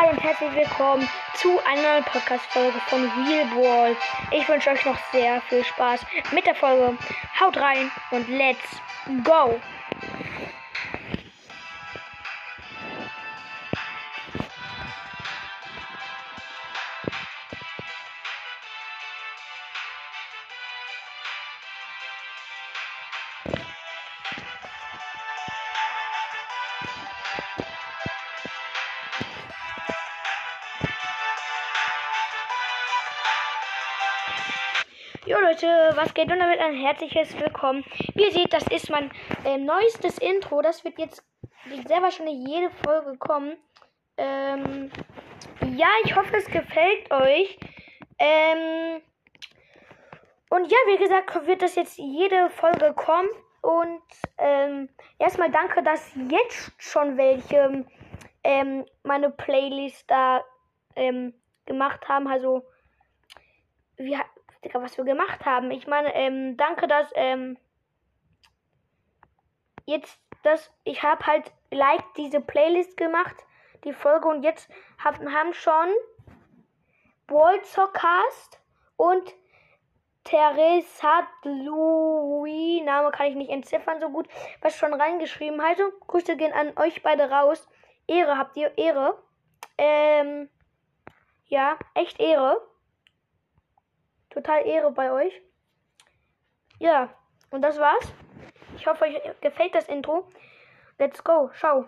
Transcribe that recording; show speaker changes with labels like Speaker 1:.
Speaker 1: Hi und herzlich willkommen zu einer neuen Podcast-Folge von Real Ball. Ich wünsche euch noch sehr viel Spaß mit der Folge. Haut rein und let's go! Jo Leute, was geht und damit ein herzliches Willkommen. Wie ihr seht, das ist mein ähm, neuestes Intro. Das wird jetzt sehr wahrscheinlich jede Folge kommen. Ähm, ja, ich hoffe, es gefällt euch. Ähm, und ja, wie gesagt, wird das jetzt jede Folge kommen. Und ähm, erstmal danke, dass jetzt schon welche ähm, meine Playlist da ähm, gemacht haben. Also, wie, Digga, was wir gemacht haben. Ich meine, ähm, danke, dass, ähm, jetzt, dass, ich habe halt like diese Playlist gemacht, die Folge, und jetzt hab, haben schon Walzercast und Teresa Louis, Name kann ich nicht entziffern so gut, was schon reingeschrieben. Also, Grüße gehen an euch beide raus. Ehre habt ihr, Ehre. Ähm, ja, echt Ehre. Total Ehre bei euch. Ja, und das war's. Ich hoffe, euch gefällt das Intro. Let's go. Ciao.